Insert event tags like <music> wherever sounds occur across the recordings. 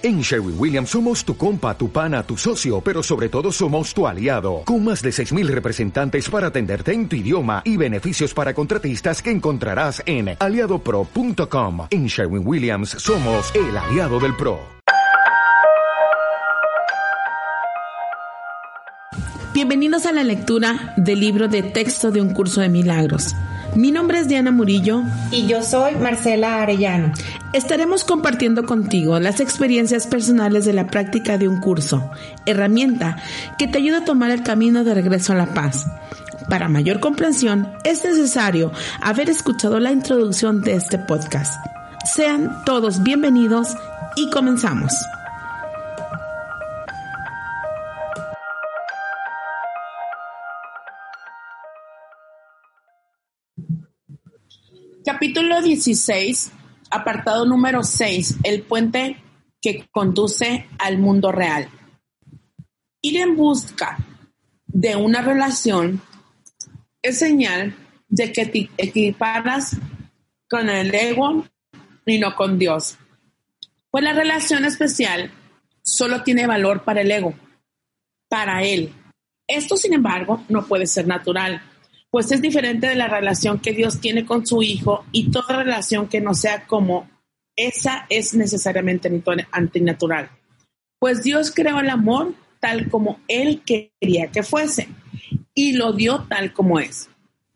En Sherwin Williams somos tu compa, tu pana, tu socio, pero sobre todo somos tu aliado, con más de 6.000 representantes para atenderte en tu idioma y beneficios para contratistas que encontrarás en aliadopro.com. En Sherwin Williams somos el aliado del PRO. Bienvenidos a la lectura del libro de texto de un curso de milagros. Mi nombre es Diana Murillo. Y yo soy Marcela Arellano. Estaremos compartiendo contigo las experiencias personales de la práctica de un curso, herramienta que te ayuda a tomar el camino de regreso a la paz. Para mayor comprensión, es necesario haber escuchado la introducción de este podcast. Sean todos bienvenidos y comenzamos. Capítulo 16, apartado número 6, el puente que conduce al mundo real. Ir en busca de una relación es señal de que te equiparas con el ego y no con Dios. Pues la relación especial solo tiene valor para el ego, para él. Esto, sin embargo, no puede ser natural pues es diferente de la relación que Dios tiene con su Hijo y toda relación que no sea como esa es necesariamente antinatural. Pues Dios creó el amor tal como Él quería que fuese y lo dio tal como es.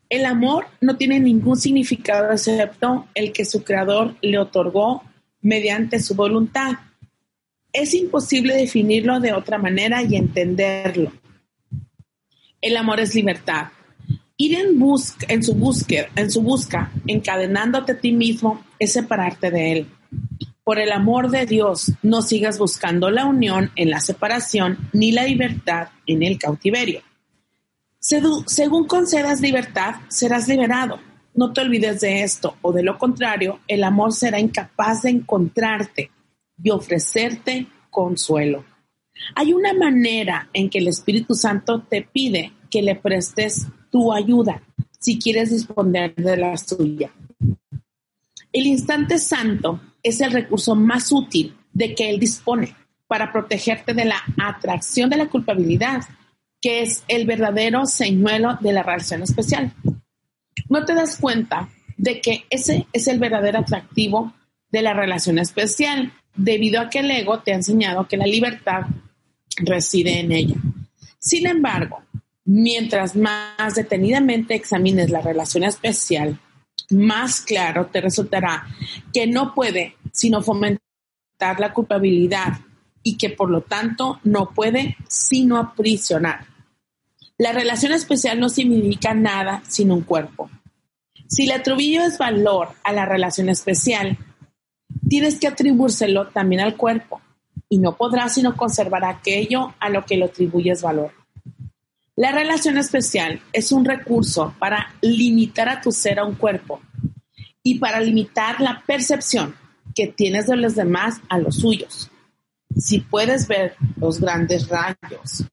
El amor no tiene ningún significado excepto el que su creador le otorgó mediante su voluntad. Es imposible definirlo de otra manera y entenderlo. El amor es libertad Ir en, busca, en su búsqueda, en su busca, encadenándote a ti mismo, es separarte de él. Por el amor de Dios, no sigas buscando la unión en la separación ni la libertad en el cautiverio. Según concedas libertad, serás liberado. No te olvides de esto, o de lo contrario, el amor será incapaz de encontrarte y ofrecerte consuelo. Hay una manera en que el Espíritu Santo te pide que le prestes tu ayuda si quieres disponer de la suya. El instante santo es el recurso más útil de que Él dispone para protegerte de la atracción de la culpabilidad, que es el verdadero señuelo de la relación especial. No te das cuenta de que ese es el verdadero atractivo de la relación especial, debido a que el ego te ha enseñado que la libertad reside en ella. Sin embargo, Mientras más detenidamente examines la relación especial, más claro te resultará que no puede sino fomentar la culpabilidad y que por lo tanto no puede sino aprisionar. La relación especial no significa nada sin un cuerpo. Si le atribuyes valor a la relación especial, tienes que atribuírselo también al cuerpo y no podrás sino conservar aquello a lo que le atribuyes valor. La relación especial es un recurso para limitar a tu ser a un cuerpo y para limitar la percepción que tienes de los demás a los suyos. Si puedes ver los grandes rayos,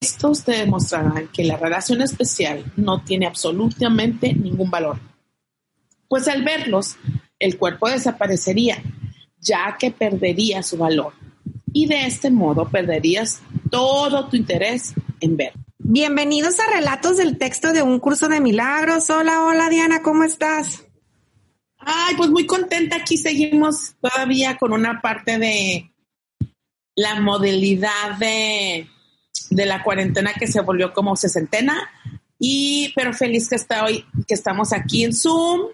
estos te demostrarán que la relación especial no tiene absolutamente ningún valor. Pues al verlos, el cuerpo desaparecería, ya que perdería su valor. Y de este modo perderías todo tu interés en ver. Bienvenidos a Relatos del Texto de un curso de milagros. Hola, hola Diana, ¿cómo estás? Ay, pues muy contenta. Aquí seguimos todavía con una parte de la modalidad de, de la cuarentena que se volvió como sesentena. Y, pero feliz que está hoy, que estamos aquí en Zoom,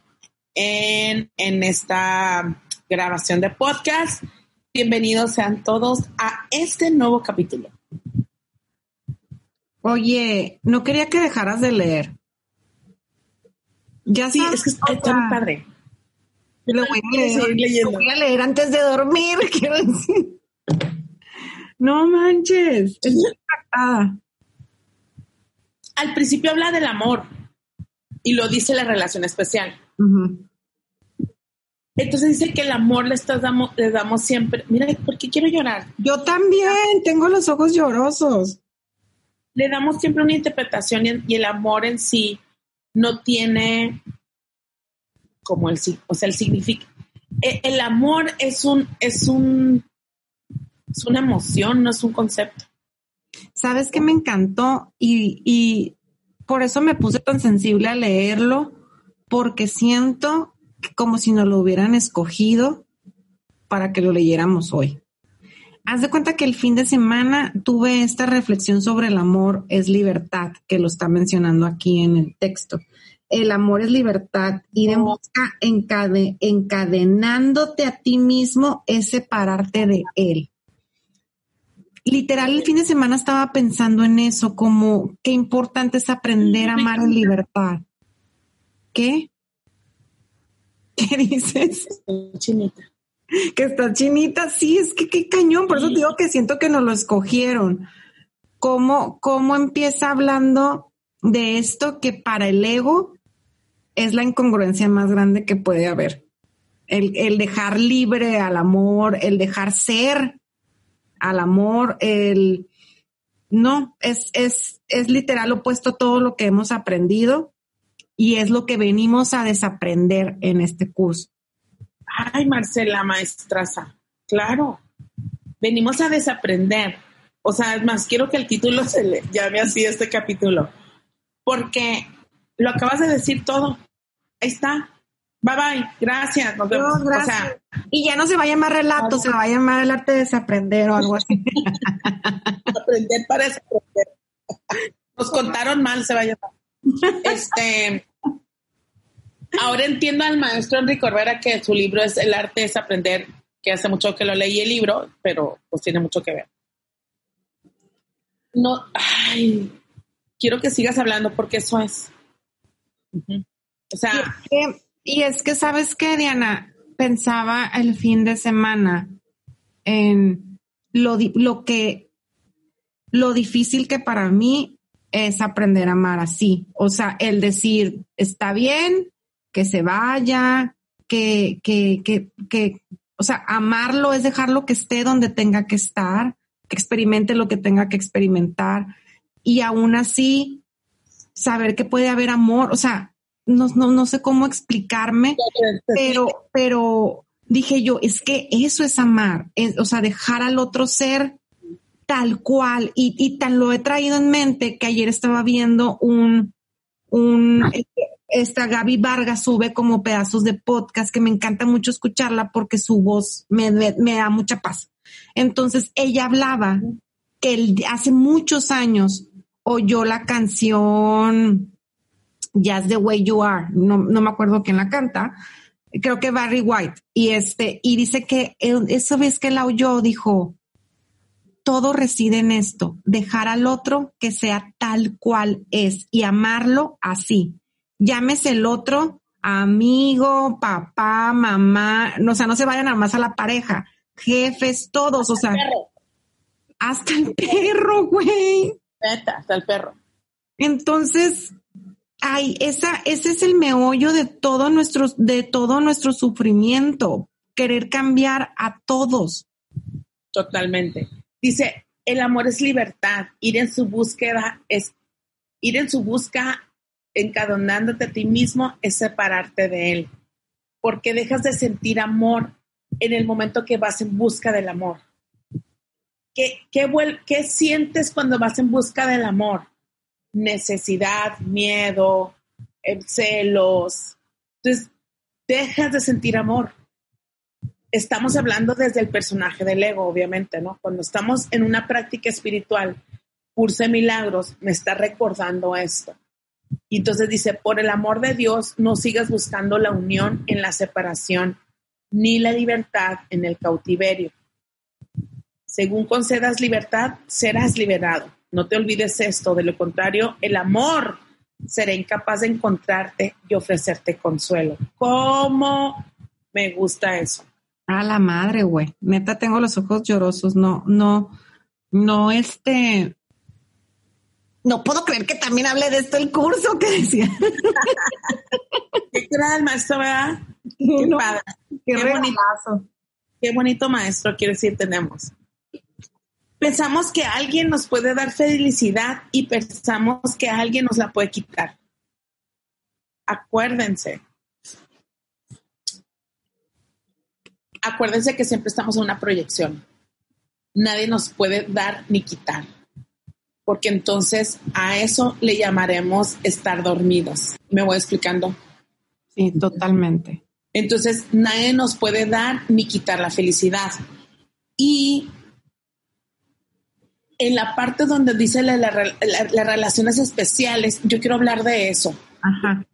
en, en esta grabación de podcast. Bienvenidos sean todos a este nuevo capítulo. Oye, no quería que dejaras de leer. Ya sí, es que está, muy padre. Lo voy a leer, Lo voy a leer antes de dormir, <laughs> quiero decir. No manches, es Al principio habla del amor y lo dice la relación especial. Entonces dice que el amor le, estás damos, le damos siempre. Mira, ¿por qué quiero llorar? Yo también, tengo los ojos llorosos le damos siempre una interpretación y, el amor en sí no tiene como el, o sea, el significa, e, el amor es un, es un, es una emoción, no es un concepto. ¿Sabes qué me encantó? Y, y por eso me puse tan sensible a leerlo, porque siento como si nos lo hubieran escogido para que lo leyéramos hoy. Haz de cuenta que el fin de semana tuve esta reflexión sobre el amor es libertad, que lo está mencionando aquí en el texto. El amor es libertad, ir en busca encadenándote a ti mismo es separarte de él literal el fin de semana estaba pensando en eso, como qué importante es aprender a amar en libertad. ¿Qué? <laughs> ¿Qué dices? Chinita. Que está chinita, sí, es que qué cañón, por eso digo que siento que nos lo escogieron. ¿Cómo, cómo empieza hablando de esto que para el ego es la incongruencia más grande que puede haber? El, el dejar libre al amor, el dejar ser al amor, el no, es, es, es literal opuesto a todo lo que hemos aprendido y es lo que venimos a desaprender en este curso. Ay, Marcela, maestraza, claro, venimos a desaprender. O sea, es más, quiero que el título se le llame así este capítulo, porque lo acabas de decir todo. Ahí está. Bye bye, gracias. Nos vemos. y ya no se va a llamar relato, se va a llamar el arte de desaprender o algo así. <laughs> Aprender para desaprender. Nos contaron mal, se va a llamar. <laughs> Este. Ahora entiendo al maestro Enrique Corbera que su libro es El arte de desaprender, que hace mucho que lo leí el libro, pero pues tiene mucho que ver. No, ay, quiero que sigas hablando porque eso es. O sea. Y es que, ¿sabes qué, Diana? Pensaba el fin de semana en lo, lo que, lo difícil que para mí es aprender a amar así. O sea, el decir, está bien, que se vaya, que, que, que, que, o sea, amarlo es dejarlo que esté donde tenga que estar, que experimente lo que tenga que experimentar y aún así saber que puede haber amor. O sea, no, no, no sé cómo explicarme, pero, pero dije yo, es que eso es amar, o sea, dejar al otro ser tal cual, y, y tan lo he traído en mente que ayer estaba viendo un, un, esta Gaby Vargas sube como pedazos de podcast que me encanta mucho escucharla porque su voz me, da mucha paz. Entonces ella hablaba que hace muchos años oyó la canción Just the Way You Are, no, me acuerdo quién la canta, creo que Barry White, y este, y dice que esa vez que la oyó dijo, todo reside en esto, dejar al otro que sea tal cual es y amarlo así. Llámese el otro amigo, papá, mamá, no, o sea, no se vayan nada más a la pareja, jefes, todos, o sea, hasta el perro, güey. Hasta el perro. Entonces, Ay, esa, ese es el meollo de todo nuestro, de todo nuestro sufrimiento, querer cambiar a todos. Totalmente. Dice, el amor es libertad, ir en su búsqueda es, ir en su busca encadonándote a ti mismo es separarte de él, porque dejas de sentir amor en el momento que vas en busca del amor. ¿Qué, qué, qué sientes cuando vas en busca del amor? necesidad, miedo, eh, celos. Entonces, dejas de sentir amor. Estamos hablando desde el personaje del ego, obviamente, ¿no? Cuando estamos en una práctica espiritual, curso milagros, me está recordando esto. Y entonces dice, por el amor de Dios, no sigas buscando la unión en la separación, ni la libertad en el cautiverio. Según concedas libertad, serás liberado. No te olvides esto, de lo contrario, el amor será incapaz de encontrarte y ofrecerte consuelo. ¿Cómo me gusta eso? A la madre, güey. Neta, tengo los ojos llorosos. No, no, no, este. No puedo creer que también hable de esto el curso que decía. <laughs> Qué gran maestro, ¿verdad? Qué padre. Qué, bonito. Qué bonito maestro, quiero decir, tenemos. Pensamos que alguien nos puede dar felicidad y pensamos que alguien nos la puede quitar. Acuérdense. acuérdense que siempre estamos en una proyección. Nadie nos puede dar ni quitar, porque entonces a eso le llamaremos estar dormidos. ¿Me voy explicando? Sí, totalmente. Entonces, nadie nos puede dar ni quitar la felicidad. Y en la parte donde dice las relaciones especiales, yo quiero hablar de eso. Ajá.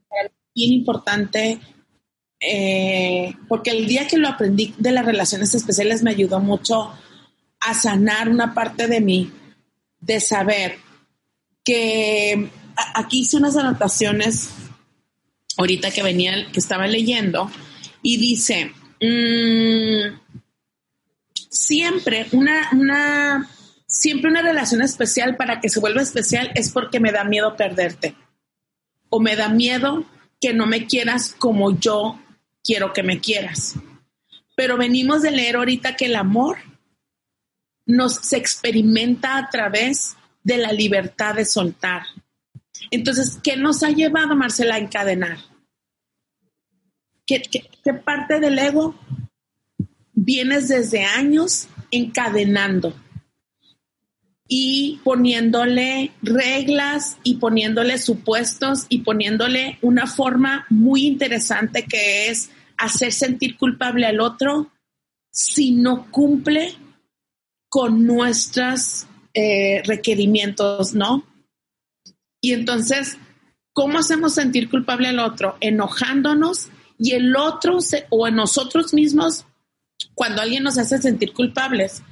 Bien importante, eh, porque el día que lo aprendí de las relaciones especiales me ayudó mucho a sanar una parte de mí, de saber que aquí hice unas anotaciones ahorita que venía, que estaba leyendo, y dice, mm, siempre una, una, siempre una relación especial para que se vuelva especial es porque me da miedo perderte. O me da miedo que no me quieras como yo quiero que me quieras. Pero venimos de leer ahorita que el amor nos se experimenta a través de la libertad de soltar. Entonces, ¿qué nos ha llevado, Marcela, a encadenar? ¿Qué, parte del ego vienes desde años encadenando y poniéndole reglas y poniéndole supuestos y poniéndole una forma muy interesante que es hacer sentir culpable al otro si no cumple con nuestros eh, requerimientos, ¿no? Y entonces, ¿cómo hacemos sentir culpable al otro? Enojándonos y el otro o en nosotros mismos, cuando alguien nos hace sentir culpables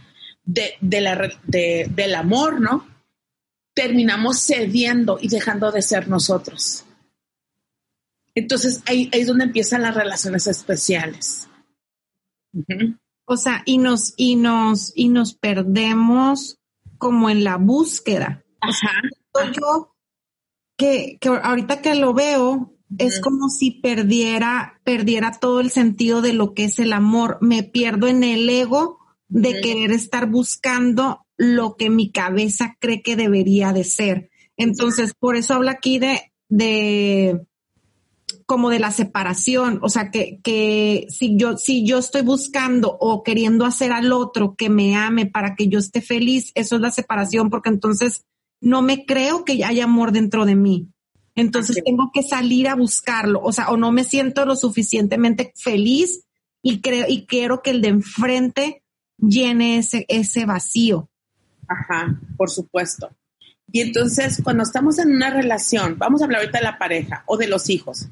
de, la, del amor, ¿no? Terminamos cediendo y dejando de ser nosotros. Entonces ahí, es donde empiezan las relaciones especiales. O sea, y nos, y nos, y nos perdemos como en la búsqueda. Ajá. yo que, que ahorita que lo veo, es como si perdiera, perdiera todo el sentido de lo que es el amor. Me pierdo en el ego de querer estar buscando lo que mi cabeza cree que debería de ser. Entonces, por eso habla aquí de, de como de la separación, o sea, que, que si yo, si yo estoy buscando o queriendo hacer al otro que me ame para que yo esté feliz, eso es la separación, porque entonces no me creo que haya amor dentro de mí. Entonces tengo que salir a buscarlo, o sea, o no me siento lo suficientemente feliz y creo y quiero que el de enfrente llene ese, ese vacío. Ajá, por supuesto. Y entonces, cuando estamos en una relación, vamos a hablar ahorita de la pareja o de los hijos.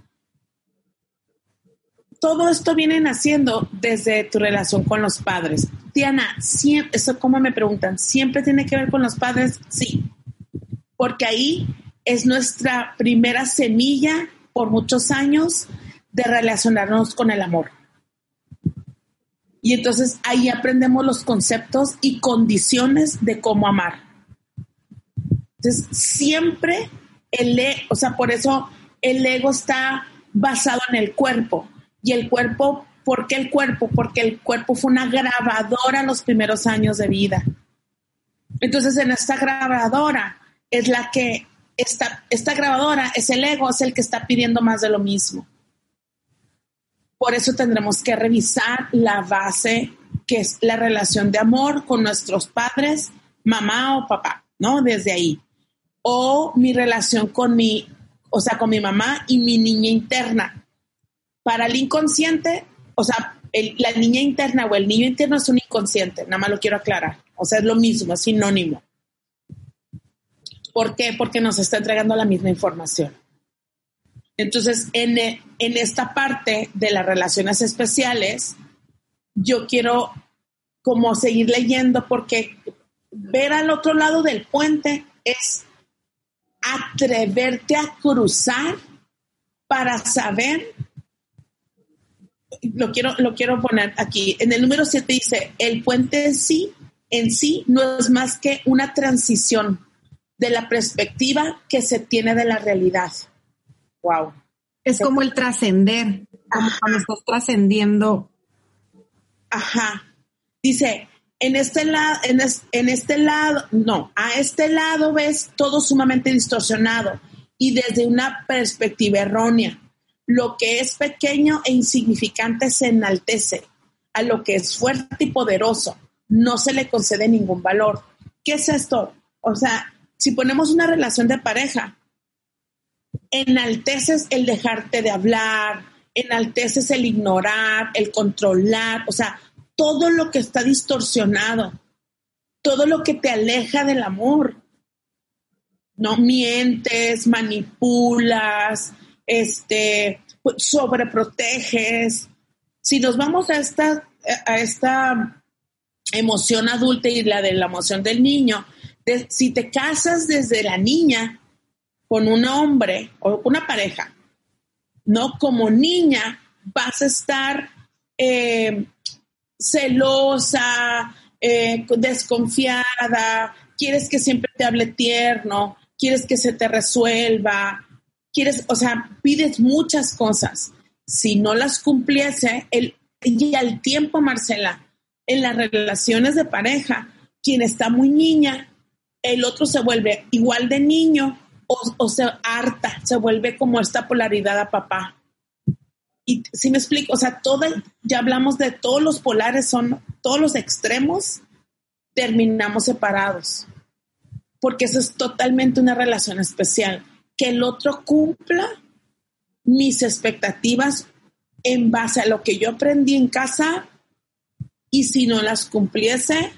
Todo esto viene naciendo desde tu relación con los padres. Diana, siempre, eso como me preguntan, ¿siempre tiene que ver con los padres? Sí, porque ahí es nuestra primera semilla por muchos años de relacionarnos con el amor. Y entonces ahí aprendemos los conceptos y condiciones de cómo amar. Entonces, siempre el, e, o sea, por eso el ego está basado en el cuerpo. Y el cuerpo, ¿por qué el cuerpo? Porque el cuerpo fue una grabadora en los primeros años de vida. Entonces, en esta grabadora es la que esta, esta grabadora es el ego, es el que está pidiendo más de lo mismo. Por eso tendremos que revisar la base que es la relación de amor con nuestros padres, mamá o papá, ¿no? Desde ahí. O mi relación con mi, o sea, con mi mamá y mi niña interna. Para el inconsciente, o sea, la niña interna o el niño interno es un inconsciente, nada más lo quiero aclarar. O sea, es lo mismo, es sinónimo. ¿Por qué? Porque nos está entregando la misma información. Entonces, en, en esta parte de las relaciones especiales, yo quiero como seguir leyendo porque ver al otro lado del puente es atreverte a cruzar para saber, lo quiero, lo quiero poner aquí, en el número 7 dice, el puente en sí, en sí no es más que una transición de la perspectiva que se tiene de la realidad. Wow. Es como el trascender, como cuando estás trascendiendo. Ajá. Dice, en este lado, en, en este lado, no, a este lado ves todo sumamente distorsionado y desde una perspectiva errónea. Lo que es pequeño e insignificante se enaltece. a lo que es fuerte y poderoso, no se le concede ningún valor. ¿Qué es esto? O sea, si ponemos una relación de pareja, enalteces el dejarte de hablar, enalteces el ignorar, el controlar, o sea, todo lo que está distorsionado, todo lo que te aleja del amor. No mientes, manipulas, este, pues, sobreproteges. Si nos vamos a esta, a esta emoción adulta y la de la emoción del niño, si te casas desde la niña con un hombre o una pareja, ¿no? Como niña vas a estar eh, celosa, eh, desconfiada, quieres que siempre te hable tierno, quieres que se te resuelva, o sea, pides muchas cosas. Si no las cumpliese, el, y al tiempo, Marcela, en las relaciones de pareja, quien está muy niña, el otro se vuelve igual de niño o, se harta, se vuelve como esta polaridad a papá. Y si me explico, o sea, ya hablamos de todos los polares, son todos los extremos, terminamos separados. Porque eso es totalmente una relación especial. Que el otro cumpla mis expectativas en base a lo que yo aprendí en casa y si no las cumpliese,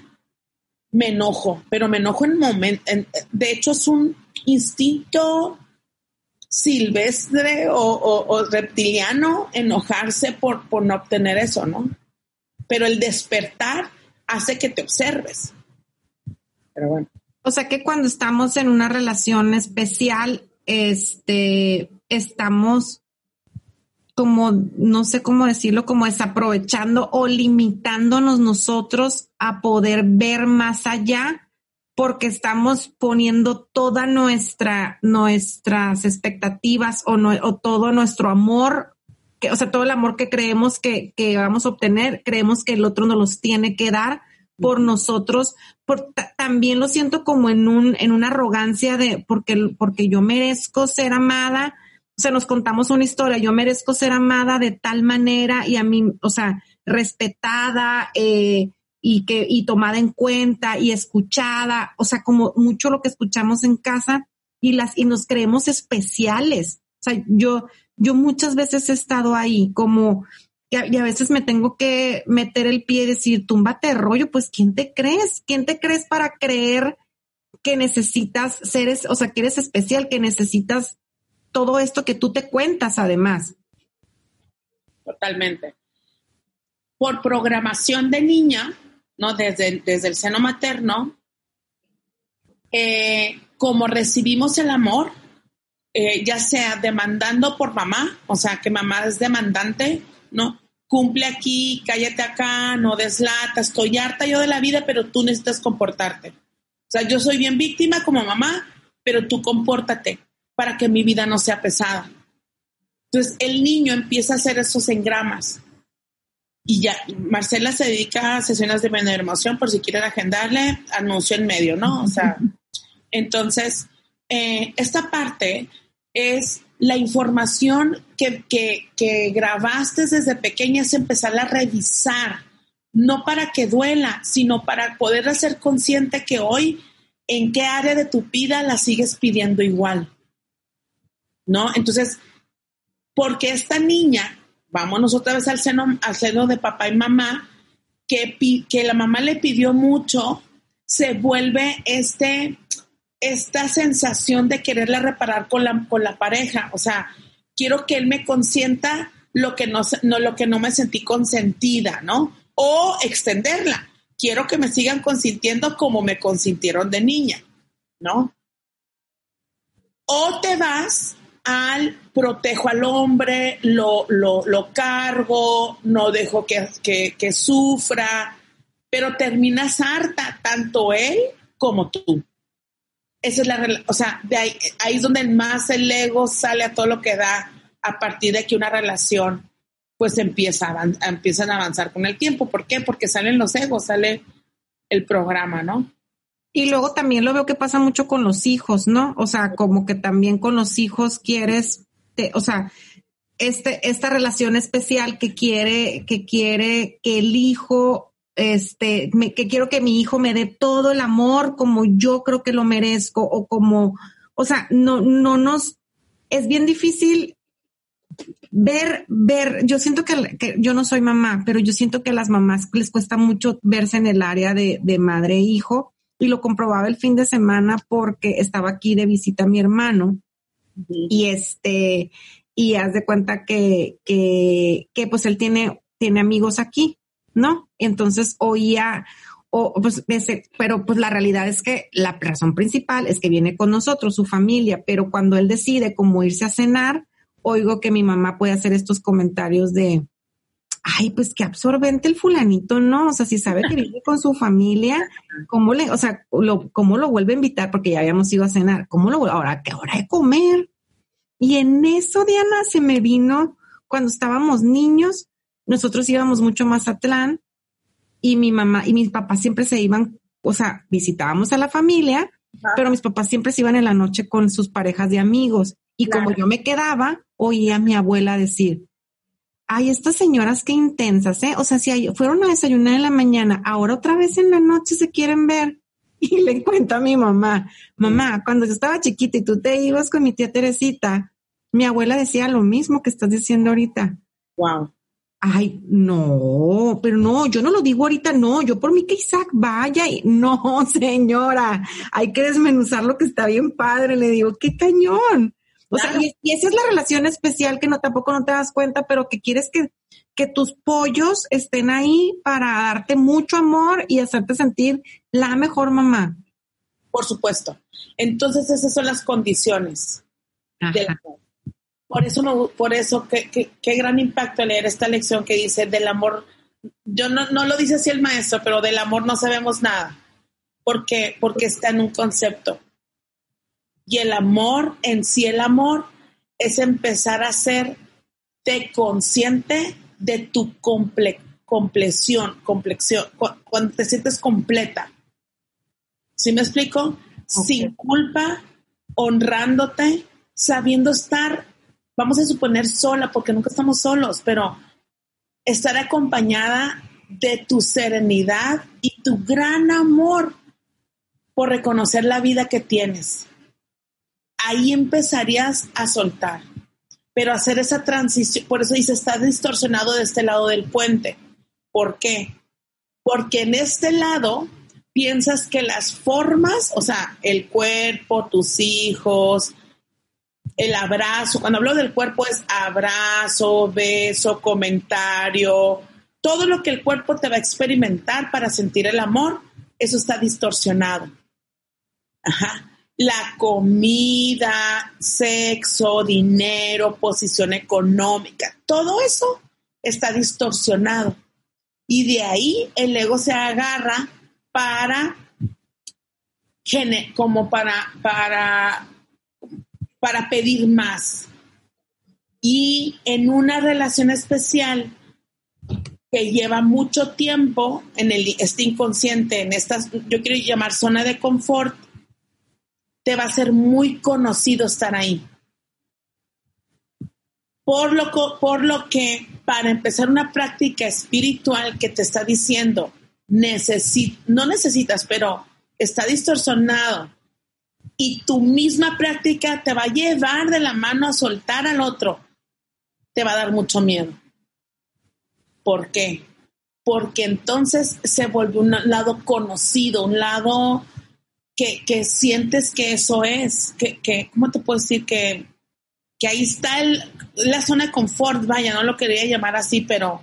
me enojo, pero me enojo en momento. De hecho, es un instinto silvestre o, reptiliano enojarse por, por no obtener eso, ¿no? Pero el despertar hace que te observes. Pero bueno. O sea que cuando estamos en una relación especial, este, estamos como, no sé cómo decirlo, como desaprovechando o limitándonos nosotros a poder ver más allá porque estamos poniendo toda nuestra, nuestras expectativas o, o todo nuestro amor, que, o sea, todo el amor que creemos que, que, vamos a obtener, creemos que el otro nos los tiene que dar por nosotros, por, también lo siento como en un, en una arrogancia de porque, porque yo merezco ser amada, o sea, nos contamos una historia, yo merezco ser amada de tal manera y a mí, o sea, respetada eh, y, que, y tomada en cuenta y escuchada, o sea, como mucho lo que escuchamos en casa y, las, y nos creemos especiales. O sea, yo, yo muchas veces he estado ahí como, y a, veces me tengo que meter el pie y decir, túmbate rollo, pues ¿quién te crees? ¿Quién te crees para creer que necesitas ser, o sea, que eres especial, que necesitas todo esto que tú te cuentas además. Totalmente. Por programación de niña, ¿no? Desde, desde el seno materno, eh, como recibimos el amor, eh, ya sea demandando por mamá, o sea, que mamá es demandante, ¿no? Cumple aquí, cállate acá, no deslata, estoy harta yo de la vida, pero tú necesitas comportarte. O sea, yo soy bien víctima como mamá, pero tú compórtate para que mi vida no sea pesada. Entonces el niño empieza a hacer esos engramas. Y ya, Marcela se dedica a sesiones de emoción, por si quieren agendarle, anuncio en medio, ¿no? O sea, <laughs> entonces, eh, esta parte es la información que, que, grabaste desde pequeña, es empezar a revisar, no para que duela, sino para poder hacer consciente que hoy en qué área de tu vida la sigues pidiendo igual. ¿no? Entonces, porque esta niña, vámonos otra vez al seno, al seno de papá y mamá, que, que la mamá le pidió mucho, se vuelve este, esta sensación de quererla reparar con la, con la pareja. O sea, quiero que él me consienta lo que no, no, lo que no me sentí consentida, ¿no? O extenderla. Quiero que me sigan consintiendo como me consintieron de niña, ¿no? O te vas al protejo al hombre, lo, lo, cargo, no dejo que, que, sufra, pero terminas harta, tanto él como tú. Esa es la, o sea, de ahí, ahí es donde más el ego sale a todo lo que da a partir de que una relación pues empieza a, empiezan a avanzar con el tiempo. ¿Por qué? Porque salen los egos, sale el programa, ¿no? Y luego también lo veo que pasa mucho con los hijos, ¿no? O sea, como que también con los hijos quieres, o sea, este, esta relación especial que quiere, que quiere que el hijo, este, que quiero que mi hijo me dé todo el amor como yo creo que lo merezco o como, o sea, no, no nos, es bien difícil ver, ver, yo siento que, que, yo no soy mamá, pero yo siento que a las mamás les cuesta mucho verse en el área de, de madre e hijo y lo comprobaba el fin de semana porque estaba aquí de visita mi hermano y este, y haz de cuenta que, que, que pues él tiene, tiene amigos aquí, ¿no? Entonces oía, o pues, pero pues la realidad es que la razón principal es que viene con nosotros, su familia, pero cuando él decide como irse a cenar, oigo que mi mamá puede hacer estos comentarios de, ay, pues qué absorbente el fulanito, ¿no? O sea, si sabe que vive con su familia, ¿cómo le, o sea, lo, cómo lo vuelve a invitar? Porque ya habíamos ido a cenar, ¿cómo lo, ahora, qué hora de comer? Y en eso, Diana, se me vino cuando estábamos niños, nosotros íbamos mucho más a Atlán y mi mamá y mis papás siempre se iban, o sea, visitábamos a la familia, pero mis papás siempre se iban en la noche con sus parejas de amigos. Y como yo me quedaba, oía a mi abuela decir, ay, estas señoras qué intensas, ¿eh? O sea, si fueron a desayunar en la mañana, ahora otra vez en la noche se quieren ver. <laughs> Y le cuento a mi mamá, mamá, cuando yo estaba chiquita y tú te ibas con mi tía Teresita, mi abuela decía lo mismo que estás diciendo ahorita. Wow. Ay, no, pero no, yo no lo digo ahorita, no, yo por mí que Isaac vaya y no, <laughs> señora, hay que desmenuzar lo que está bien padre, le digo, qué cañón. O sea, y, y, esa es la relación especial que no tampoco no te das cuenta, pero que quieres que, que tus pollos estén ahí para darte mucho amor y hacerte sentir la mejor mamá. Por supuesto. Entonces esas son las condiciones del amor. Por eso, por eso, qué, qué, gran impacto leer esta lección que dice del amor. Yo no, no lo dice así el maestro, pero del amor no sabemos nada. Porque, porque está en un concepto. Y el amor, en sí el amor, es empezar a ser te consciente de tu comple compleción, complexión, cuando te sientes completa. ¿Sí me explico? Sin culpa, honrándote, sabiendo estar vamos a suponer sola, porque nunca estamos solos, pero estar acompañada de tu serenidad y tu gran amor por reconocer la vida que tienes. Ahí empezarías a soltar, pero hacer esa transición, por eso dice, está distorsionado de este lado del puente. ¿Por qué? Porque en este lado piensas que las formas, o sea, el cuerpo, tus hijos, el abrazo, cuando hablo del cuerpo es abrazo, beso, comentario, todo lo que el cuerpo te va a experimentar para sentir el amor, eso está distorsionado. Ajá. La comida, sexo, dinero, posición económica, todo eso está distorsionado. Y de ahí el ego se agarra para, como para, para para pedir más. Y en una relación especial que lleva mucho tiempo en el este inconsciente, en estas, yo quiero llamar zona de confort, te va a ser muy conocido estar ahí. Por lo, por lo que para empezar una práctica espiritual que te está diciendo, no necesitas, pero está distorsionado y tu misma práctica te va a llevar de la mano a soltar al otro, te va a dar mucho miedo. ¿Por qué? Porque entonces se vuelve un lado conocido, un lado que, sientes que eso es, que, que, ¿cómo te puedo decir? Que, que ahí está la zona de confort, vaya, no lo quería llamar así, pero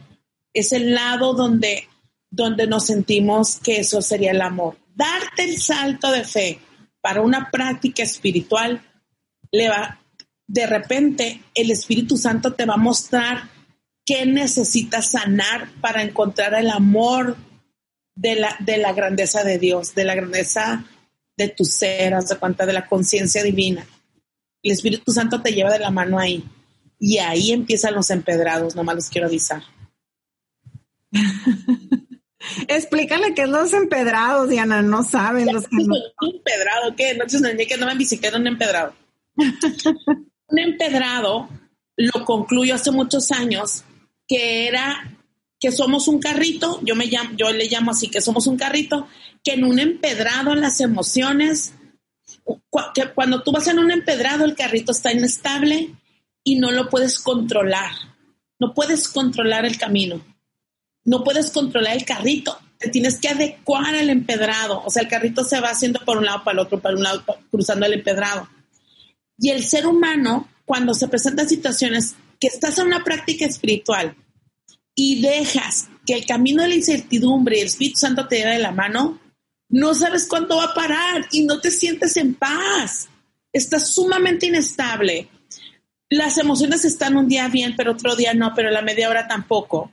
es el lado donde, donde nos sentimos que eso sería el amor. Darte el salto de fe, para una práctica espiritual, le va, de repente el Espíritu Santo te va a mostrar qué necesitas sanar para encontrar el amor de la, de la grandeza de Dios, de la grandeza de tu ser, de cuenta de la conciencia divina. El Espíritu Santo te lleva de la mano ahí. Y ahí empiezan los empedrados, nomás los quiero avisar. <laughs> Explícale qué es los empedrados, Diana, no saben los que no. <laughs> Empedrado, ¿qué? No que no me bicicleta un empedrado. un empedrado, lo concluyo hace muchos años, que era que somos un carrito, yo, me llamo, yo le llamo así, que somos un carrito, que en un empedrado las emociones, que cuando tú vas en un empedrado el carrito está inestable y no lo puedes controlar, no puedes controlar el camino, no puedes controlar el carrito, te tienes que adecuar al empedrado, o sea, el carrito se va haciendo por un lado para el otro, para un lado, cruzando el empedrado. Y el ser humano, cuando se presentan situaciones que estás en una práctica espiritual, y dejas que el camino de la incertidumbre y el Espíritu Santo te lleve de la mano, no sabes cuándo va a parar y no te sientes en paz. Estás sumamente inestable. Las emociones están un día bien, pero otro día no, pero la media hora tampoco.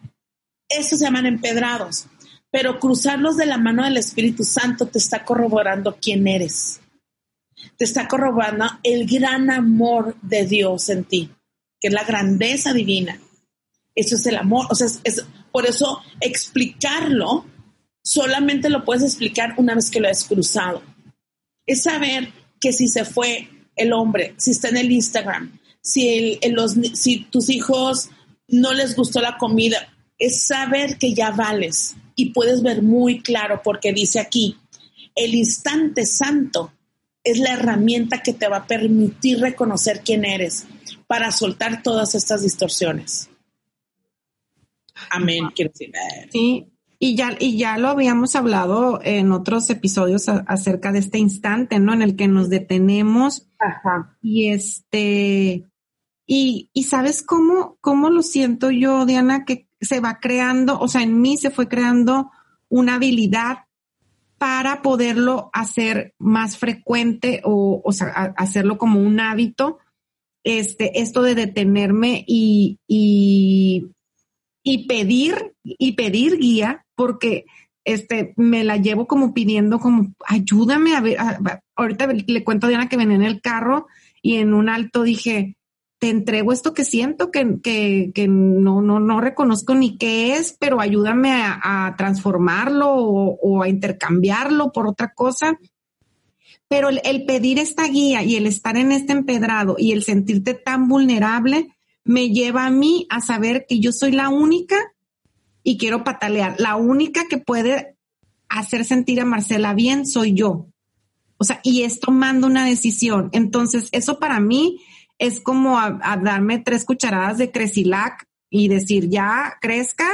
Eso se llaman empedrados. Pero cruzarlos de la mano del Espíritu Santo te está corroborando quién eres. Te está corroborando el gran amor de Dios en ti, que es la grandeza divina eso es el amor. O sea, es, por eso explicarlo solamente lo puedes explicar una vez que lo has cruzado. Es saber que si se fue el hombre, si está en el Instagram, si, los, si tus hijos no les gustó la comida, es saber que ya vales y puedes ver muy claro porque dice aquí, el instante santo es la herramienta que te va a permitir reconocer quién eres para soltar todas estas distorsiones. Amén, quiero decir. Sí, y ya, y ya lo habíamos hablado en otros episodios acerca de este instante, ¿no? En el que nos detenemos. Ajá. Y este, y, y sabes cómo, cómo lo siento yo, Diana, que se va creando, o sea, en mí se fue creando una habilidad para poderlo hacer más frecuente o, o sea, hacerlo como un hábito. Este, esto de detenerme y, y y pedir y pedir guía porque este me la llevo como pidiendo como ayúdame a ver ahorita le cuento a Diana que venía en el carro y en un alto dije te entrego esto que siento que, que, no, no, no reconozco ni qué es, pero ayúdame a, transformarlo o, a intercambiarlo por otra cosa. Pero el, el, pedir esta guía y el estar en este empedrado y el sentirte tan vulnerable me lleva a mí a saber que yo soy la única y quiero patalear. La única que puede hacer sentir a Marcela bien soy yo. O sea, y es tomando una decisión. Entonces, eso para mí es como a, darme tres cucharadas de Cresilac y decir, ya crezca,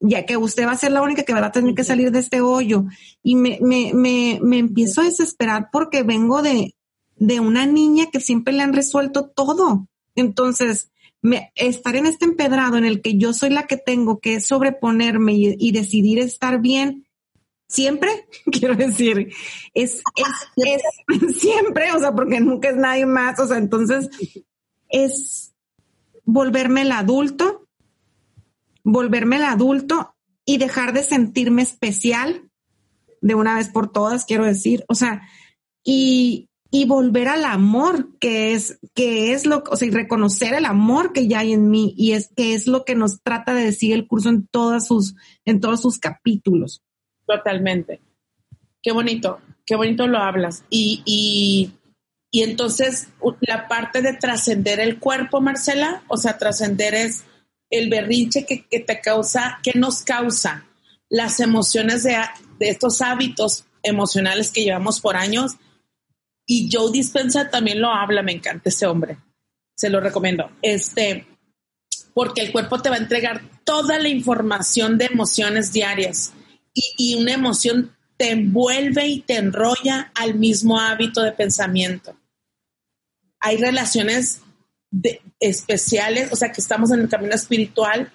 ya que usted va a ser la única que va a tener que salir de este hoyo. Y me, me, me, me empiezo a desesperar porque vengo de, de una niña que siempre le han resuelto todo. Entonces, estar en este empedrado en el que yo soy la que tengo que sobreponerme y, decidir estar bien, siempre, <laughs> quiero decir, es, es, <laughs> siempre, o sea, porque nunca es nadie más, o sea, entonces es volverme el adulto, volverme el adulto y dejar de sentirme especial de una vez por todas, quiero decir, o sea, y, y volver al amor, que es, que es lo, o sea, y reconocer el amor que ya hay en mí y es que es lo que nos trata de decir el curso en todas sus, en todos sus capítulos. Totalmente. Qué bonito, qué bonito lo hablas. Y, y, y entonces la parte de trascender el cuerpo, Marcela, o sea, trascender es el berrinche que, que, te causa, que nos causa las emociones de, de estos hábitos emocionales que llevamos por años y Joe Dispensa también lo habla, me encanta ese hombre. Se lo recomiendo. Este, porque el cuerpo te va a entregar toda la información de emociones diarias y, una emoción te envuelve y te enrolla al mismo hábito de pensamiento. Hay relaciones especiales, o sea, que estamos en el camino espiritual,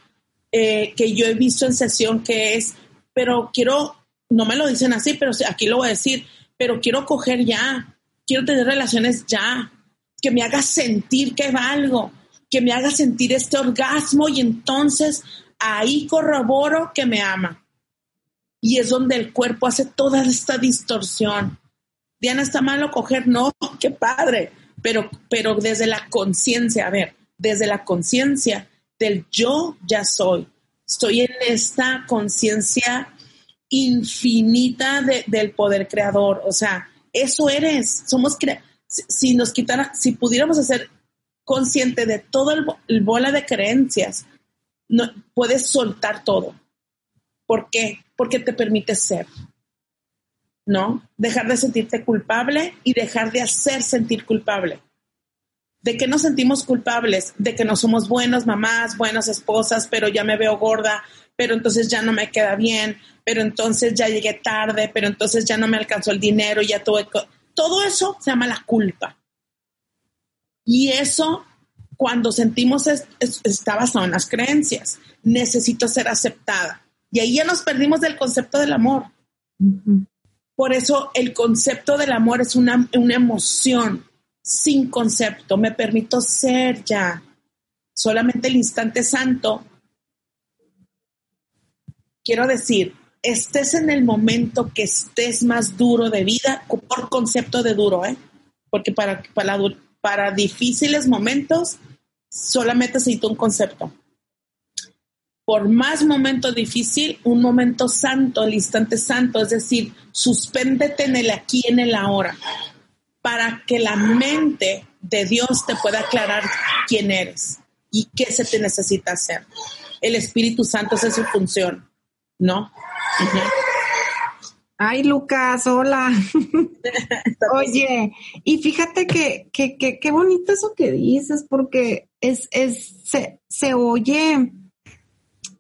eh, que yo he visto en sesión que es, pero quiero, no me lo dicen así, pero aquí lo voy a decir, pero quiero coger ya, quiero tener relaciones ya, que me haga sentir que valgo, que me haga sentir este orgasmo y entonces ahí corroboro que me ama. Y es donde el cuerpo hace toda esta distorsión. Diana, ¿está malo coger? No, <laughs> qué padre. Pero, pero desde la conciencia, a ver, desde la conciencia del yo ya soy. Estoy en esta conciencia infinita del poder creador. O sea, eso eres. Somos si nos quitara, si pudiéramos hacer consciente de todo el, bola de creencias, no, puedes soltar todo. ¿Por qué? Porque te permite ser. ¿No? Dejar de sentirte culpable y dejar de hacer sentir culpable. ¿De qué nos sentimos culpables? De que no somos buenos mamás, buenas esposas, pero ya me veo gorda, pero entonces ya no me queda bien, pero entonces ya llegué tarde, pero entonces ya no me alcanzó el dinero, ya tuve... Todo eso se llama la culpa. Y eso, cuando sentimos, está basado en las creencias. Necesito ser aceptada. Y ahí ya nos perdimos del concepto del amor. Por eso el concepto del amor es una, una emoción sin concepto. Me permito ser ya. Solamente el instante santo. Quiero decir, estés en el momento que estés más duro de vida, por concepto de duro, ¿eh? Porque para, para, para difíciles momentos solamente necesito un concepto. Por más momento difícil, un momento santo, el instante santo, es decir, suspéndete en el aquí, en el ahora, para que la mente de Dios te pueda aclarar quién eres y qué se te necesita hacer. El Espíritu Santo es su función, ¿no? Ay, Lucas, hola. <laughs> Oye, y fíjate que, que, que, bonito eso que dices, porque es, es, se, se oye,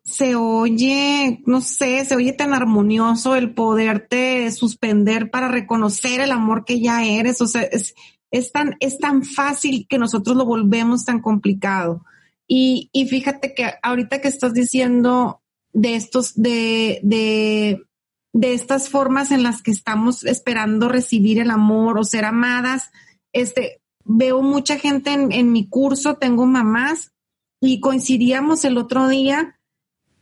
se oye, no sé, se oye tan armonioso el poderte suspender para reconocer el amor que ya eres. O sea, es, es tan, es tan fácil que nosotros lo volvemos tan complicado. Y, y fíjate que ahorita que estás diciendo de estos, de, de de estas formas en las que estamos esperando recibir el amor o ser amadas. Este, veo mucha gente en, mi curso, tengo mamás y coincidíamos el otro día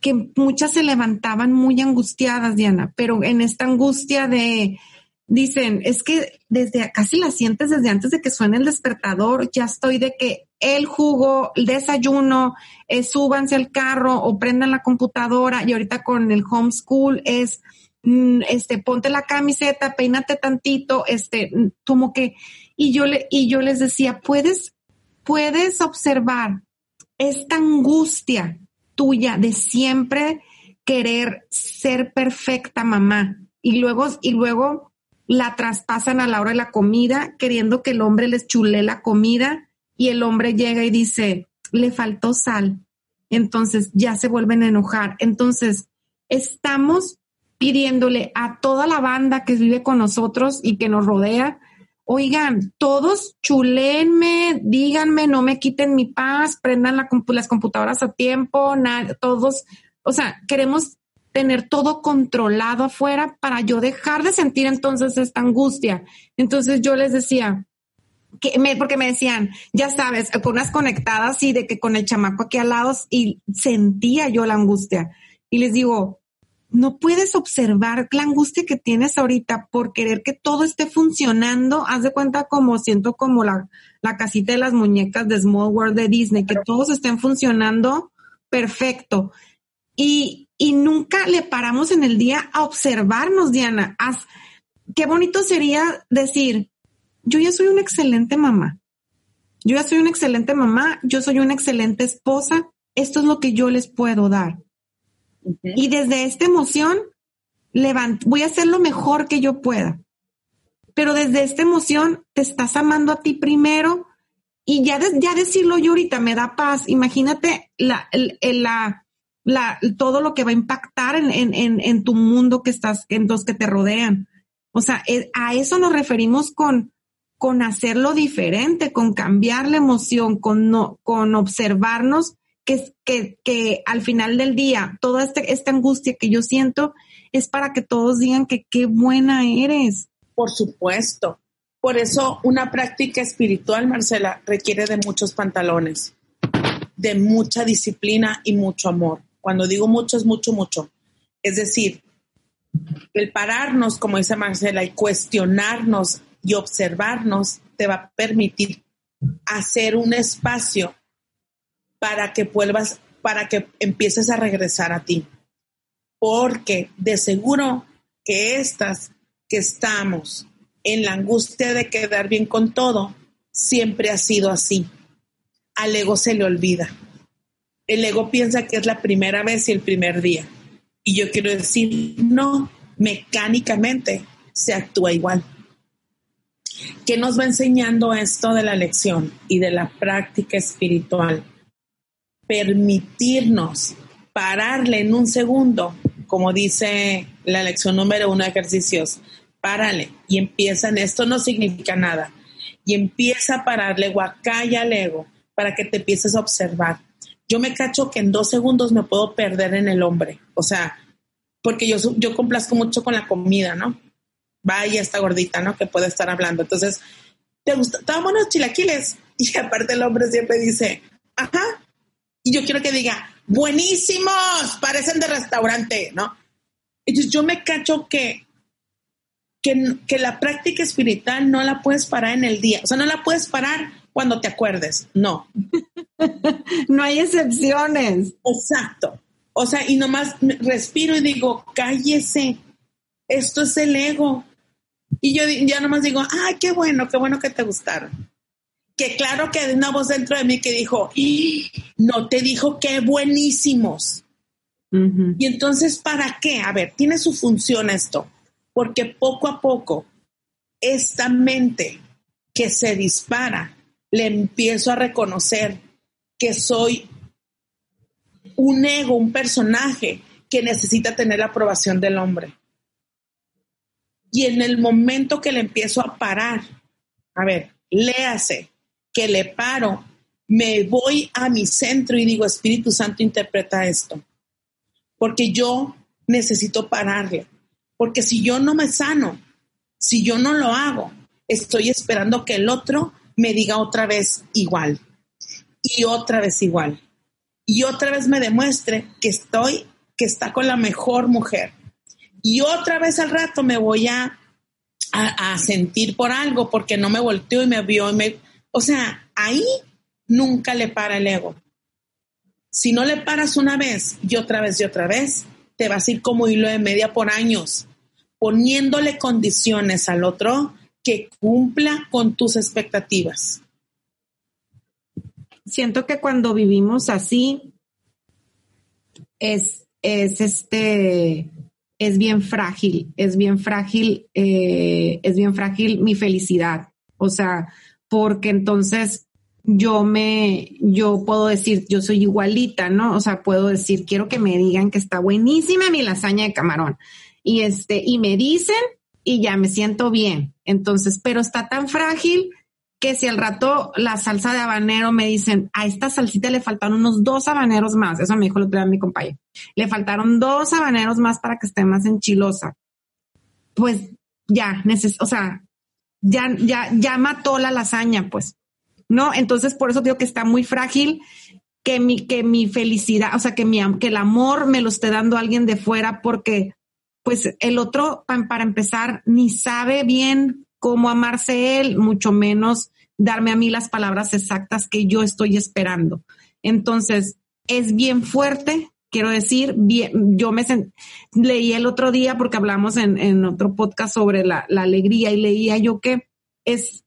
que muchas se levantaban muy angustiadas, Diana, pero en esta angustia de, dicen, es que desde casi la sientes desde antes de que suene el despertador, ya estoy de que el jugo, el desayuno, es eh, súbanse al carro o prendan la computadora y ahorita con el homeschool es Mm, este, ponte la camiseta, peínate tantito, este, como que, y yo le, y yo les decía, puedes, puedes observar esta angustia tuya de siempre querer ser perfecta mamá y luego, y luego la traspasan a la hora de la comida queriendo que el hombre les chule la comida y el hombre llega y dice, le faltó sal. Entonces ya se vuelven a enojar. Entonces, estamos pidiéndole a toda la banda que vive con nosotros y que nos rodea, oigan, todos chulenme, díganme, no me quiten mi paz, prendan las computadoras a tiempo, todos, o sea, queremos tener todo controlado afuera para yo dejar de sentir entonces esta angustia. Entonces yo les decía, que me, porque me decían, ya sabes, con unas conectadas y de que con el chamaco aquí al lado y sentía yo la angustia. Y les digo, no puedes observar la angustia que tienes ahorita por querer que todo esté funcionando. Haz de cuenta como siento como la, la casita de las muñecas de Small World de Disney, que todos estén funcionando perfecto. Y, y nunca le paramos en el día a observarnos, Diana. Haz, qué bonito sería decir, yo ya soy una excelente mamá. Yo ya soy una excelente mamá, yo soy una excelente esposa. Esto es lo que yo les puedo dar y desde esta emoción, voy a hacer lo mejor que yo pueda. Pero desde esta emoción te estás amando a ti primero y ya, ya decirlo yo ahorita me da paz. Imagínate la, la, todo lo que va a impactar en, en, en, tu mundo que estás, en los que te rodean. O sea, eh, a eso nos referimos con, con hacerlo diferente, con cambiar la emoción, con, no, con observarnos que, que, que al final del día, toda este, esta angustia que yo siento es para que todos digan que qué buena eres. Por supuesto. Por eso una práctica espiritual, Marcela, requiere de muchos pantalones, de mucha disciplina y mucho amor. Cuando digo mucho es mucho, mucho. Es decir, el pararnos, como dice Marcela, y cuestionarnos y observarnos te va a permitir hacer un espacio para que vuelvas, para que empieces a regresar a ti. Porque de seguro que estas que estamos en la angustia de quedar bien con todo, siempre ha sido así. al ego se le olvida. El ego piensa que es la primera vez y el primer día. Y yo quiero decir, no, mecánicamente se actúa igual. ¿Qué nos va enseñando esto de la lección y de la práctica espiritual? Permitirnos pararle en un segundo, como dice la lección número uno de ejercicios, párale y empieza en esto no significa nada. Y empieza a pararle guacaya al ego para que te empieces a observar. Yo me cacho que en dos segundos me puedo perder en el hombre. O sea, porque yo, yo complazco mucho con la comida, ¿no? Vaya esta gordita, ¿no? Que puede estar hablando. Entonces, ¿te gusta? ¿Estaban buenos chilaquiles? <laughs> Y aparte el hombre siempre dice, ajá. Y yo quiero que diga, buenísimos, parecen de restaurante, ¿no? Entonces yo me cacho que, que, que, la práctica espiritual no la puedes parar en el día, o sea, no la puedes parar cuando te acuerdes, no. <laughs> no hay excepciones. Exacto. O sea, y nomás respiro y digo, cállese, esto es el ego. Y yo ya nomás digo, ay, qué bueno, qué bueno que te gustaron. Que claro que hay una voz dentro de mí que dijo, no te dijo qué buenísimos. Y entonces, ¿para qué? A ver, tiene su función esto, porque poco a poco esta mente que se dispara, le empiezo a reconocer que soy un ego, un personaje que necesita tener la aprobación del hombre. Y en el momento que le empiezo a parar, a ver, léase, que le paro, me voy a mi centro y digo, Espíritu Santo, interpreta esto. Porque yo necesito pararle. Porque si yo no me sano, si yo no lo hago, estoy esperando que el otro me diga otra vez igual y otra vez igual y otra vez me demuestre que estoy, que está con la mejor mujer. Y otra vez al rato me voy a, a, sentir por algo porque no me volteó y me vio y me... O sea, ahí nunca le para el ego. Si no le paras una vez y otra vez y otra vez, te vas a ir como hilo de media por años, poniéndole condiciones al otro que cumpla con tus expectativas siento que cuando vivimos así es, es este, es bien frágil, es bien frágil, eh, es bien frágil mi felicidad. O sea, porque entonces yo me, yo puedo decir, yo soy igualita, ¿no? O sea, puedo decir, quiero que me digan que está buenísima mi lasaña de camarón. Y este, y me dicen y ya me siento bien. Entonces, pero está tan frágil que si al rato la salsa de habanero me dicen, a esta salsita le faltaron unos dos habaneros más, eso me dijo el otro día mi compañero, le faltaron dos habaneros más para que esté más enchilosa. Pues ya, neces o sea, ya, ya, ya mató la lasaña, pues. ¿No? Entonces, por eso digo que está muy frágil que mi, que mi felicidad, o sea, que mi, que el amor me lo esté dando alguien de fuera porque, pues, el otro, para empezar, ni sabe bien cómo amarse él, mucho menos darme a mí las palabras exactas que yo estoy esperando. Entonces, es bien fuerte, quiero decir, bien, yo me leí el otro día porque hablamos en, otro podcast sobre la, alegría y leía yo que es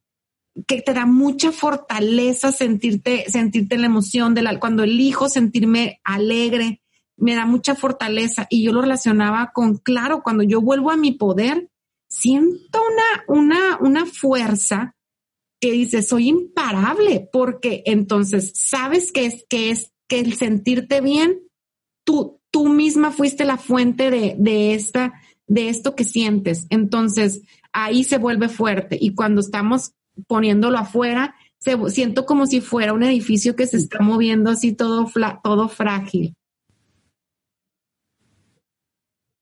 que te da mucha fortaleza sentirte, sentirte la emoción de la, cuando elijo sentirme alegre, me da mucha fortaleza. Y yo lo relacionaba con, claro, cuando yo vuelvo a mi poder, siento una, una, una fuerza que dice, soy imparable, porque entonces sabes que es, que es, que el sentirte bien, tú, tú misma fuiste la fuente de, de esta, de esto que sientes. Entonces, ahí se vuelve fuerte. Y cuando estamos poniéndolo afuera, se, siento como si fuera un edificio que se está moviendo así todo, todo frágil.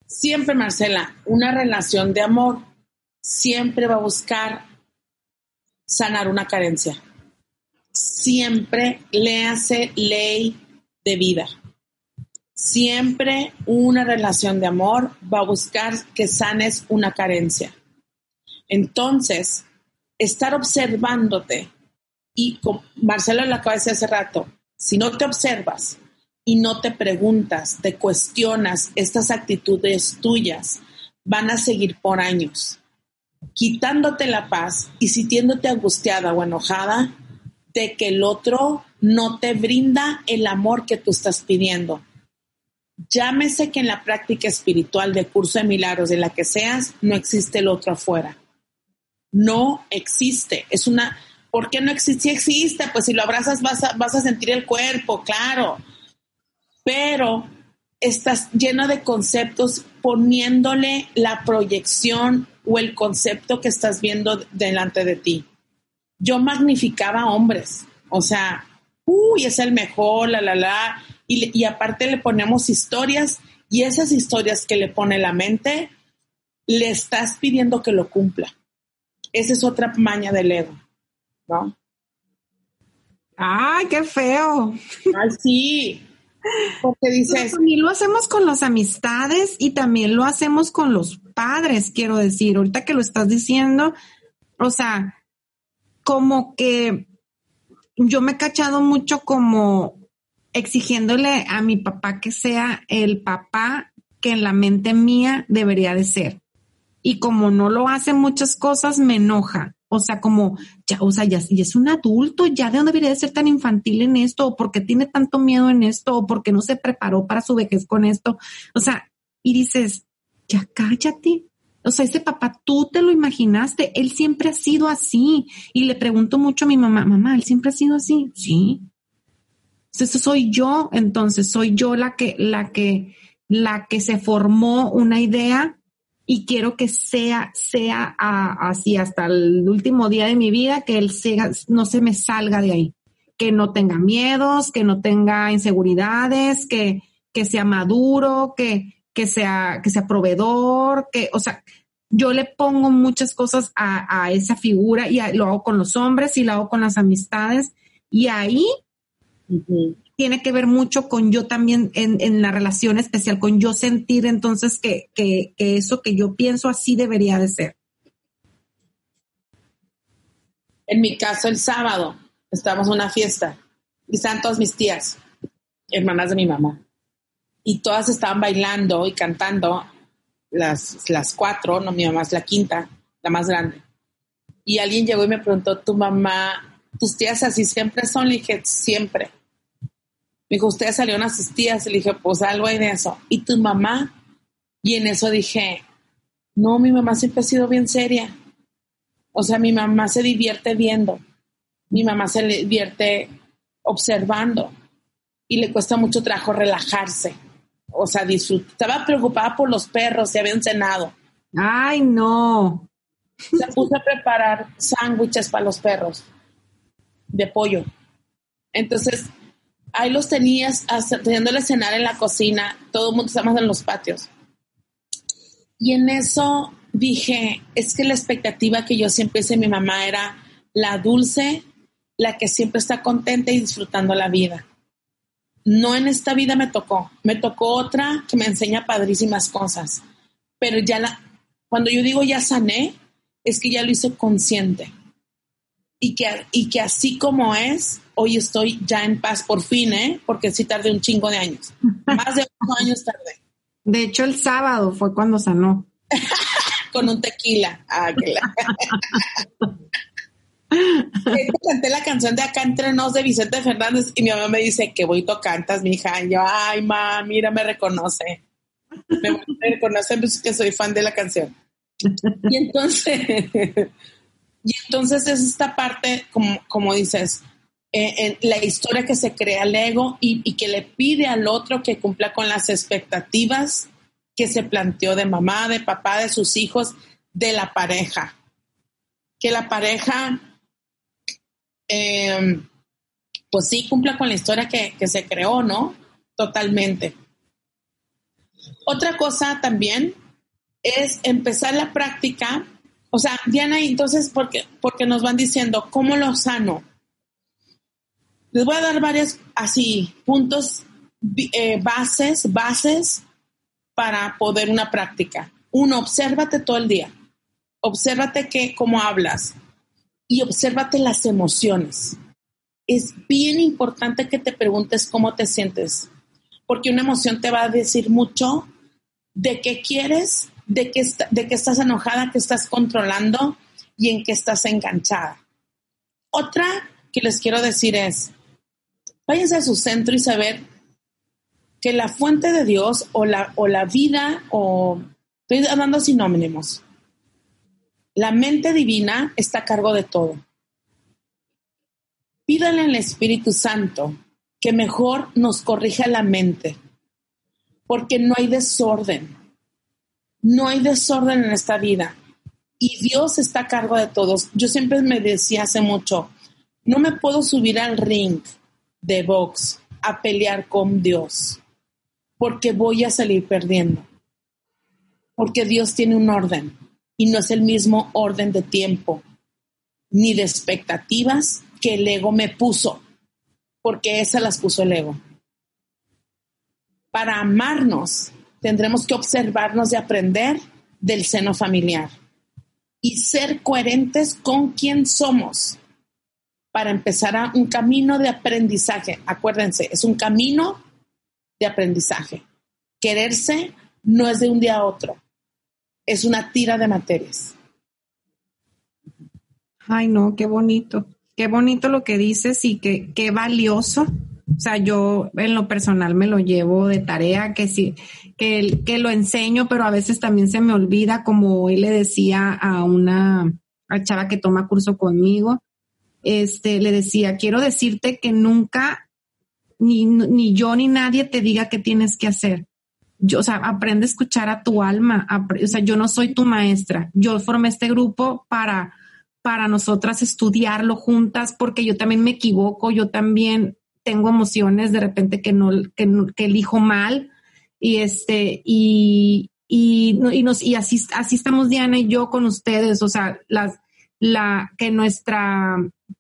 Siempre, Marcela, una relación de amor siempre va a buscar sanar una carencia. Siempre le hace ley de vida. Siempre una relación de amor va a buscar que sanes una carencia. Entonces, estar observándote y Marcelo lo acaba de decir hace rato, si no te observas y no te preguntas, te cuestionas estas actitudes tuyas, van a seguir por años quitándote la paz y sintiéndote angustiada o enojada de que el otro no te brinda el amor que tú estás pidiendo. Llámese que en la práctica espiritual de curso de milagros, de la que seas, no existe el otro afuera. No existe. Es una, ¿por qué no existe? Si existe, pues si lo abrazas vas a, vas a sentir el cuerpo, claro. Pero estás lleno de conceptos poniéndole la proyección o el concepto que estás viendo delante de ti. Yo magnificaba hombres, o sea, uy, es el mejor, la, la, la, y, y aparte le ponemos historias y esas historias que le pone la mente, le estás pidiendo que lo cumpla. Esa es otra maña del ego, ¿no? Ay, qué feo. Ay, sí. Porque dices. también lo hacemos con las amistades y también lo hacemos con los padres, quiero decir. Ahorita que lo estás diciendo, o sea, como que yo me he cachado mucho como exigiéndole a mi papá que sea el papá que en la mente mía debería de ser. Y como no lo hace muchas cosas, me enoja. O sea, como, ya, o sea, ya, es un adulto, ya de dónde debería de ser tan infantil en esto, o porque tiene tanto miedo en esto, o porque no se preparó para su vejez con esto. O sea, y dices, ya cállate. O sea, ese papá, tú te lo imaginaste, él siempre ha sido así. Y le pregunto mucho a mi mamá, mamá, ¿él siempre ha sido así? Sí. Entonces soy yo, entonces soy yo la que, la que, la que se formó una idea y quiero que sea, sea así hasta el último día de mi vida, que él sea, no se me salga de ahí, que no tenga miedos, que no tenga inseguridades, que, que sea maduro, que, que sea, que sea proveedor, que, o sea, yo le pongo muchas cosas a, esa figura y lo hago con los hombres y lo hago con las amistades. Y ahí tiene que ver mucho con yo también en, la relación especial, con yo sentir entonces que, eso que yo pienso así debería de ser. En mi caso, el sábado estábamos en una fiesta y estaban todas mis tías, hermanas de mi mamá, y todas estaban bailando y cantando, las, las cuatro, no, mi mamá es la quinta, la más grande. Y alguien llegó y me preguntó, ¿tu mamá, tus tías así siempre son? Le dije, siempre me dijo, ustedes salieron a sus tías. Le dije, pues algo hay de eso. ¿Y tu mamá? Y en eso dije, no, mi mamá siempre ha sido bien seria. O sea, mi mamá se divierte viendo. Mi mamá se divierte observando. Y le cuesta mucho trabajo relajarse. O sea, disfrutar. Estaba preocupada por los perros, se habían cenado. Ay, no. Se puso a preparar sándwiches para los perros de pollo. Entonces, ahí los tenías teniéndole cenar en la cocina, todo el mundo estamos en los patios. Y en eso dije, es que la expectativa que yo siempre hice mi mamá era la dulce, la que siempre está contenta y disfrutando la vida. No en esta vida me tocó, me tocó otra que me enseña padrísimas cosas, pero ya cuando yo digo ya sané, es que ya lo hice consciente y que, y que así como es, hoy estoy ya en paz por fin, ¿eh? Porque sí tardé un chingo de años. Más de ocho años tardé. De hecho, el sábado fue cuando sanó. <laughs> Con un tequila. Ah, canté la canción de Acá entre nos de Vicente Fernández y mi mamá me dice, qué bonito cantas, mi hija. Y yo, ay, ma, mira, me reconoce. Me, reconoce pues, que soy fan de la canción. Y entonces, <laughs> y entonces es esta parte, como, como dices, en la historia que se crea el ego y, que le pide al otro que cumpla con las expectativas que se planteó de mamá, de papá, de sus hijos, de la pareja. Que la pareja, em, pues sí, cumpla con la historia que, que se creó, ¿no? Totalmente. Otra cosa también es empezar la práctica. O sea, Diana, entonces, porque, porque nos van diciendo, ¿cómo lo sano? Les voy a dar varios así puntos, eh, bases, bases para poder una práctica. Uno, obsérvate todo el día. Obsérvate que, cómo hablas y obsérvate las emociones. Es bien importante que te preguntes cómo te sientes, porque una emoción te va a decir mucho de qué quieres, de qué, de qué estás enojada, que estás controlando y en qué estás enganchada. Otra que les quiero decir es, váyanse a su centro y saber que la fuente de Dios o la, o la vida, o estoy dando sinónimos, la mente divina está a cargo de todo. Pídale al Espíritu Santo que mejor nos corrija la mente, porque no hay desorden. No hay desorden en esta vida. Y Dios está a cargo de todos. Yo siempre me decía hace mucho, no me puedo subir al ring de box a pelear con Dios, porque voy a salir perdiendo. Porque Dios tiene un orden y no es el mismo orden de tiempo ni de expectativas que el ego me puso, porque esas las puso el ego. Para amarnos, tendremos que observarnos y aprender del seno familiar y ser coherentes con quien somos para empezar a un camino de aprendizaje. Acuérdense, es un camino de aprendizaje. Quererse no es de un día a otro, es una tira de materias. Ay, no, qué bonito. Qué bonito lo que dices y qué, qué valioso. O sea, yo en lo personal me lo llevo de tarea, que sí, que, que lo enseño, pero a veces también se me olvida, como hoy le decía a una a chava que toma curso conmigo, este, le decía, quiero decirte que nunca, ni, ni yo ni nadie te diga qué tienes que hacer. Yo, o sea, aprende a escuchar a tu alma. o sea, yo no soy tu maestra. Yo formé este grupo para, para nosotras estudiarlo juntas, porque yo también me equivoco, yo también tengo emociones de repente que no, que, elijo mal. Y este, y, y, y, nos, y así, así estamos Diana y yo con ustedes. O sea, las, la, que nuestra,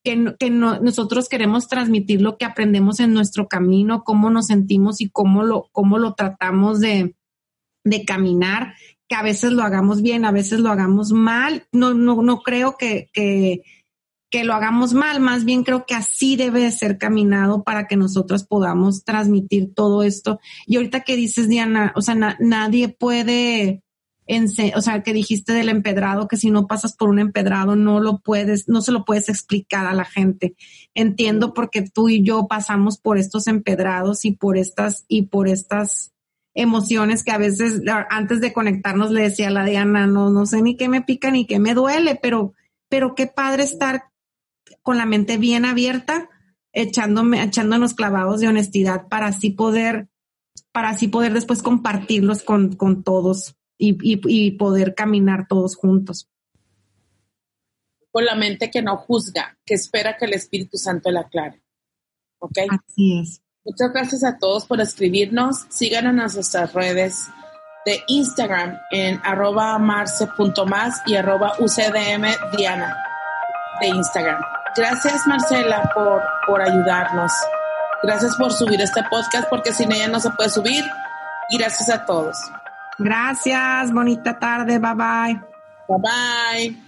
que, que nosotros queremos transmitir lo que aprendemos en nuestro camino, cómo nos sentimos y cómo lo, cómo lo tratamos de, de caminar, que a veces lo hagamos bien, a veces lo hagamos mal. No, no, no creo que, que, que lo hagamos mal, más bien creo que así debe de ser caminado para que nosotros podamos transmitir todo esto. Y ahorita que dices, Diana, o sea, nadie puede, o sea, que dijiste del empedrado, que si no pasas por un empedrado no lo puedes, no se lo puedes explicar a la gente. Entiendo porque tú y yo pasamos por estos empedrados y por estas, y por estas emociones que a veces antes de conectarnos le decía a la Diana, no, no sé ni qué me pica ni qué me duele, pero, pero qué padre estar con la mente bien abierta, echándome, echándonos clavados de honestidad para así poder, para así poder después compartirlos con, con todos y, poder caminar todos juntos. Con la mente que no juzga, que espera que el Espíritu Santo la aclare. ¿Ok? Así es. Muchas gracias a todos por escribirnos. Síganos en nuestras redes de Instagram en arroba marce.más y arroba ucdm diana de Instagram. Gracias Marcela por, por ayudarnos. Gracias por subir este podcast porque sin ella no se puede subir. Y gracias a todos. Gracias, bonita tarde, bye bye. Bye bye.